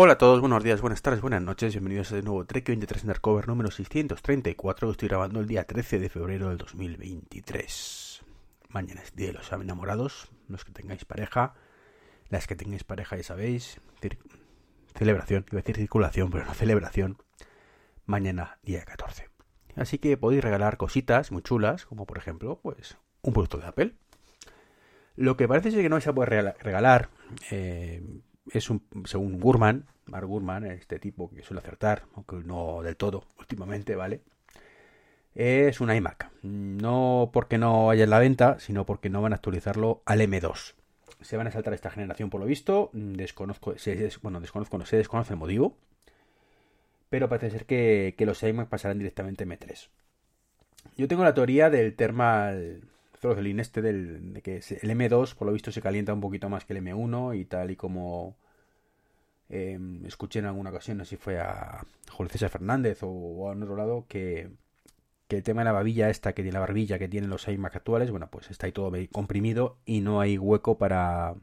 Hola a todos, buenos días, buenas tardes, buenas noches, bienvenidos a de nuevo Trek 23 Undercover número 634 que estoy grabando el día 13 de febrero del 2023. Mañana es día de los enamorados, los que tengáis pareja, las que tengáis pareja ya sabéis, celebración, iba a decir circulación, pero no celebración, mañana día 14. Así que podéis regalar cositas muy chulas, como por ejemplo, pues, un producto de Apple. Lo que parece ser que no vais a poder regalar, eh, es un, según Gurman, Mark Gurman, este tipo que suele acertar, aunque no del todo últimamente, ¿vale? Es un iMac. No porque no haya en la venta, sino porque no van a actualizarlo al M2. Se van a saltar esta generación por lo visto. Desconozco, bueno, desconozco, no sé, desconoce el motivo. Pero parece ser que, que los iMac pasarán directamente a M3. Yo tengo la teoría del thermal throttling este del, de que el M2 por lo visto se calienta un poquito más que el M1 y tal y como em, escuché en alguna ocasión, así fue a Julio César Fernández o, a otro lado, que, el tema de la babilla esta, que tiene la barbilla que tienen los iMac actuales, bueno, pues está ahí todo comprimido y no hay hueco para,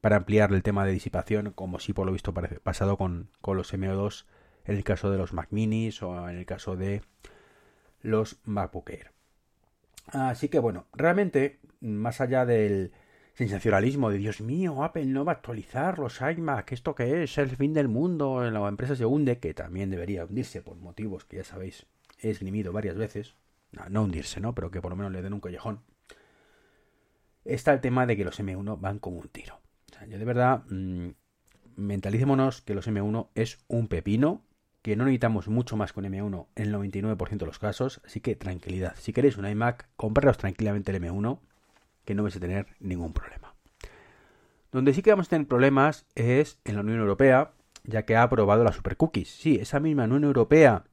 para ampliar el tema de disipación, como si por lo visto parece, pasado con, con los M2 en el caso de los Mac Minis o en el caso de los MacBook Air. Así que bueno, realmente, más allá del sensacionalismo de Dios mío, Apple no va a actualizar los iMac, ¿esto qué es? El fin del mundo, la empresa se hunde, que también debería hundirse por motivos que ya sabéis he esgrimido varias veces. No, hundirse, ¿no? Pero que por lo menos le den un collejón. Está el tema de que los M1 van como un tiro. O sea, yo de verdad, mmm, mentalicémonos que los M1 es un pepino que no necesitamos mucho más con M1 en el 99% de los casos, así que tranquilidad. Si queréis un iMac, compraros tranquilamente el M1, que no vais a tener ningún problema. Donde sí que vamos a tener problemas es en la Unión Europea, ya que ha aprobado las supercookies. Sí, esa misma Unión Europea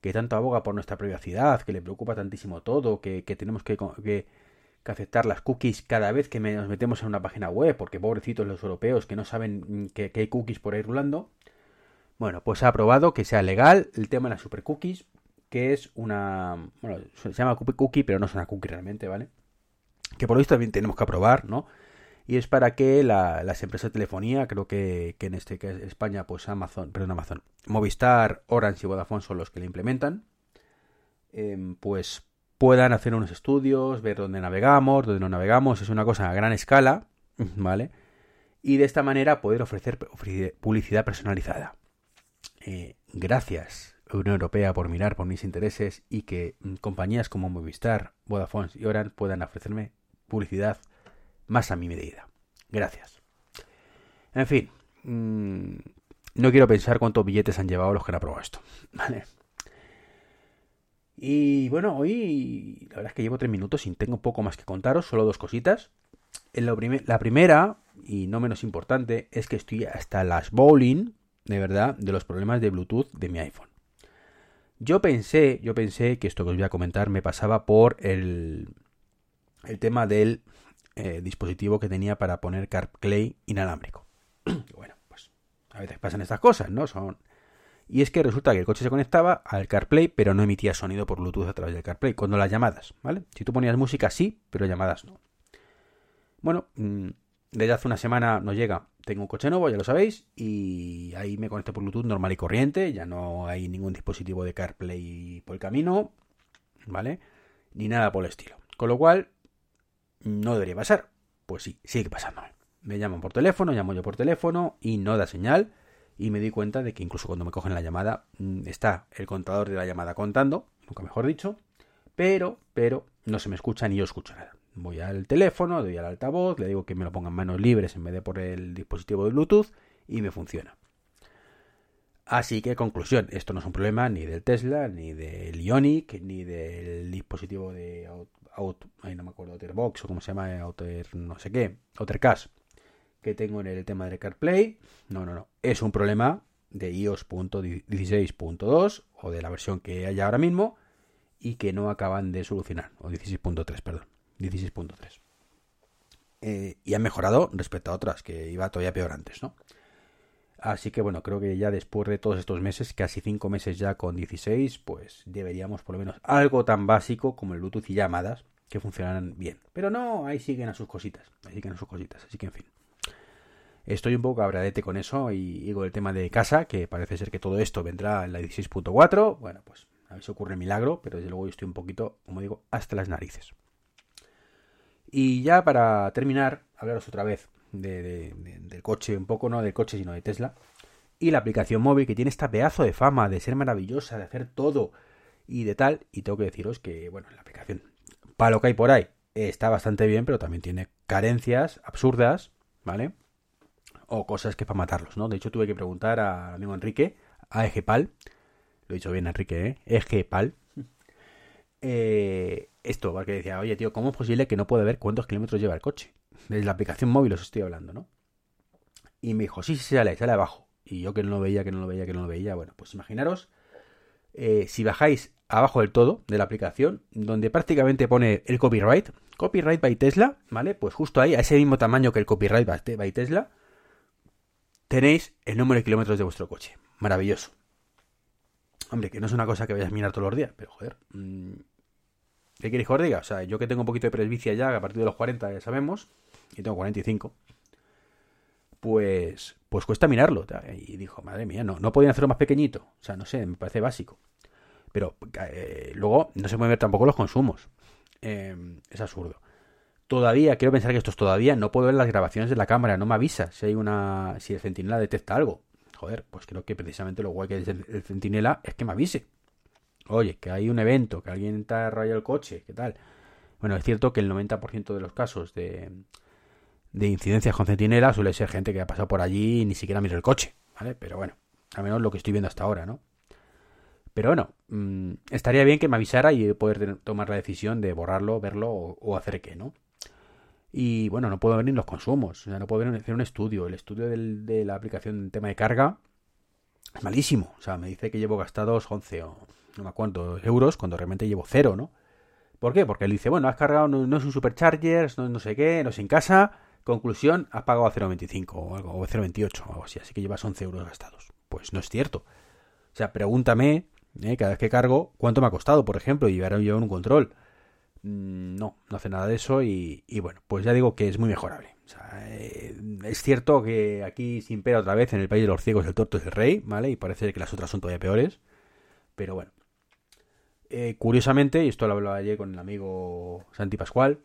que tanto aboga por nuestra privacidad, que le preocupa tantísimo todo, que, tenemos que, que, aceptar las cookies cada vez que nos metemos en una página web, porque pobrecitos los europeos que no saben que, que hay cookies por ahí rulando bueno, pues ha aprobado que sea legal el tema de las super cookies, que es una. Bueno, se llama cookie, pero no es una cookie realmente, ¿vale? Que por lo visto también tenemos que aprobar, ¿no? Y es para que las empresas de telefonía, creo que, en este que es España, pues Amazon, perdón, Amazon, Movistar, Orange y Vodafone son los que la implementan, em, pues puedan hacer unos estudios, ver dónde navegamos, dónde no navegamos, es una cosa a gran escala, ¿vale? Y de esta manera poder ofrecer publicidad personalizada. Eh, gracias Unión Europea por mirar por mis intereses y que mm, compañías como Movistar, Vodafone y Orange puedan ofrecerme publicidad más a mi medida. Gracias. En fin, mm, no quiero pensar cuántos billetes han llevado los que han aprobado esto. Vale. Y bueno, hoy la verdad es que llevo tres minutos y tengo poco más que contaros, solo dos cositas. La primera, y no menos importante, es que estoy hasta las bowling de verdad, de los problemas de Bluetooth de mi iPhone. Yo pensé, yo pensé que esto que os voy a comentar me pasaba por el, el tema del eh, dispositivo que tenía para poner CarPlay inalámbrico. bueno, pues a veces pasan estas cosas, ¿no? Son y es que resulta que el coche se conectaba al CarPlay, pero no emitía sonido por Bluetooth a través del CarPlay, cuando las llamadas, ¿vale? Si tú ponías música sí, pero llamadas no. Bueno, mm, desde hace una semana nos llega tengo un coche nuevo, ya lo sabéis, y ahí me conecto por Bluetooth normal y corriente, ya no hay ningún dispositivo de CarPlay por el camino, ¿vale? Ni nada por el estilo. Con lo cual, no debería pasar. Pues sí, sigue pasando. Me llaman por teléfono, llamo yo por teléfono y no da señal. Y me di cuenta de que incluso cuando me cogen la llamada, mm, está el contador de la llamada contando, nunca mejor dicho, pero, pero no se me escucha ni yo escucho nada voy al teléfono, doy al altavoz, le digo que me lo ponga en manos libres en vez de por el dispositivo de Bluetooth y me funciona. Así que, conclusión, esto no es un problema ni del Tesla, ni del Ionic, ni del dispositivo de Auto, no me acuerdo, Outerbox o como se llama, Outer, no sé qué, Outercast, que tengo en el tema de CarPlay. No, no, no. Es un problema de iOS.16.2 o de la versión que hay ahora mismo y que no acaban de solucionar, o 16.3, perdón. 16.3. Eh, y ha mejorado respecto a otras, que iba todavía peor antes, ¿no? Así que bueno, creo que ya después de todos estos meses, casi 5 meses ya con 16, pues deberíamos por lo menos algo tan básico como el Bluetooth y llamadas que funcionaran bien. Pero no, ahí siguen a sus cositas, ahí siguen a sus cositas, así que en fin. Estoy un poco cabradete con eso y, con el tema de casa, que parece ser que todo esto vendrá en la 16.4. Bueno, pues a ver si ocurre milagro, pero desde luego yo estoy un poquito, como digo, hasta las narices. Y ya para terminar, hablaros otra vez del coche, un poco no del coche, sino de Tesla. Y la aplicación móvil que tiene esta pedazo de fama de ser maravillosa, de hacer todo y de tal. Y tengo que deciros que, bueno, la aplicación, para lo que hay por ahí, está bastante bien, pero también tiene carencias absurdas, ¿vale? O cosas que para matarlos, ¿no? De hecho, tuve que preguntar a amigo Enrique, a Egepal, lo he dicho bien Enrique, ¿eh? Egepal, eh, esto, porque decía, oye, tío, ¿cómo es posible que no pueda ver cuántos kilómetros lleva el coche? Desde la aplicación móvil os estoy hablando, ¿no? Y me dijo, sí, sí, sale, sale abajo. Y yo que no lo veía, que no lo veía, que no lo veía. Bueno, pues imaginaros, eh, si bajáis abajo del todo de la aplicación, donde prácticamente pone el copyright, copyright by Tesla, ¿vale? Pues justo ahí, a ese mismo tamaño que el copyright by Tesla, tenéis el número de kilómetros de vuestro coche. Maravilloso. Hombre, que no es una cosa que vayas a mirar todos los días, pero joder. Mm, ¿Qué queréis que os diga? O sea, yo que tengo un poquito de presbicia ya, a partir de los 40 ya sabemos, y tengo 45, pues, pues cuesta mirarlo. Y dijo, madre mía, no, no podían hacerlo más pequeñito. O sea, no sé, me parece básico. Pero eh, luego no se pueden ver tampoco los consumos. Em, es absurdo. Todavía, quiero pensar que esto es todavía, no puedo ver las grabaciones de la cámara, no me avisa si hay una. si el centinela detecta algo. Joder, pues creo que precisamente lo guay que es el, centinela es que me avise. Oye, que hay un evento, que alguien está rayado el coche, ¿qué tal? Bueno, es cierto que el 90% de los casos de, de incidencias con centinela suele ser gente que ha pasado por allí y ni siquiera mira el coche, ¿vale? Pero bueno, al menos lo que estoy viendo hasta ahora, ¿no? Pero bueno, mm, estaría bien que me avisara y poder tomar la decisión de borrarlo, verlo o, hacer qué, ¿no? Y bueno, no puedo ver ni los consumos, o sea, no puedo ver, hacer un estudio. El estudio de la aplicación en tema de carga es malísimo. O sea, me dice que llevo gastados 11 o no me acuerdo euros cuando realmente llevo cero, ¿no? ¿Por qué? Porque él dice, bueno, has cargado, no, es un supercharger, no, no sé qué, no es en casa. Conclusión, has pagado a 0,25 o algo, o 0,28 o algo así, así que llevas 11 euros gastados. Pues no es cierto. O sea, pregúntame ¿eh? cada vez que cargo, ¿cuánto me ha costado, por ejemplo? Y llevar un control. Mm, no, no hace nada de eso y, bueno, pues ya digo que es muy mejorable. Eh, es cierto que aquí se impera otra vez en el país de los ciegos el torto es el rey, ¿vale? Y parece que las otras son todavía peores. Pero bueno. Eh, curiosamente, y esto lo hablaba ayer con el amigo Santi Pascual,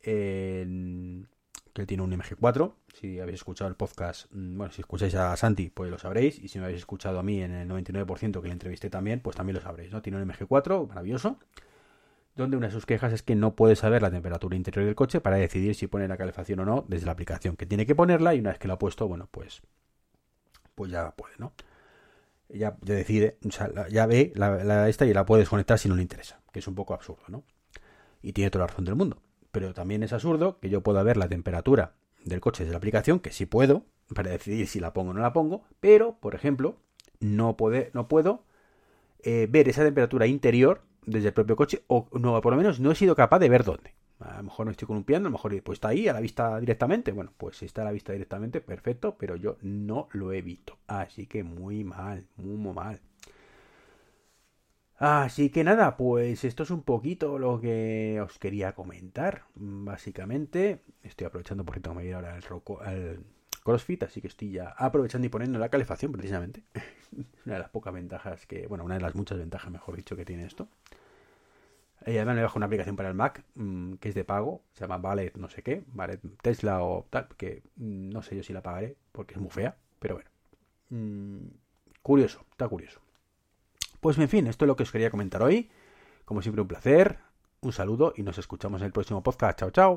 en que tiene un MG4. Si habéis escuchado el podcast, mm, bueno, si escucháis a Santi, pues lo sabréis. Y si me habéis escuchado a mí en el 99% que le entrevisté también, pues también lo sabréis, ¿no? Tiene un MG4, maravilloso. Donde una de sus quejas es que no puede saber la temperatura interior del coche para decidir si pone la calefacción o no desde la aplicación. Que tiene que ponerla y una vez que la ha puesto, bueno, pues, pues ya puede, ¿no? Ya, ya decide, o sea, ya ve la, esta y la puede desconectar si no le interesa. Que es un poco absurdo, ¿no? Y tiene toda la razón del mundo pero también es absurdo que yo pueda ver la temperatura del coche desde la aplicación, que sí puedo, para decidir si la pongo o no la pongo, pero, por ejemplo, no, no puedo eh, ver esa temperatura interior desde el propio coche, o no, por lo menos no he sido capaz de ver dónde. A lo mejor no estoy columpiando, a lo mejor pues está ahí a la vista directamente. Bueno, pues si está a la vista directamente, perfecto, pero yo no lo he visto. Así que muy mal, muy mal. Así que nada, pues esto es un poquito lo que os quería comentar. Básicamente, estoy aprovechando, por cierto, me voy a ir ahora al, CrossFit, así que estoy ya aprovechando y poniendo la calefacción precisamente. una de las pocas ventajas que, bueno, una de las muchas ventajas, mejor dicho, que tiene esto. Además me bajo una aplicación para el Mac mm, que es de pago, se llama Valet no sé qué, Valet Tesla o tal, que mm, no sé yo si la pagaré porque es muy fea, pero bueno. Mm, curioso, está curioso. Pues en fin, esto es lo que os quería comentar hoy. Como siempre, un placer, un saludo y nos escuchamos en el próximo podcast. Chao, chao.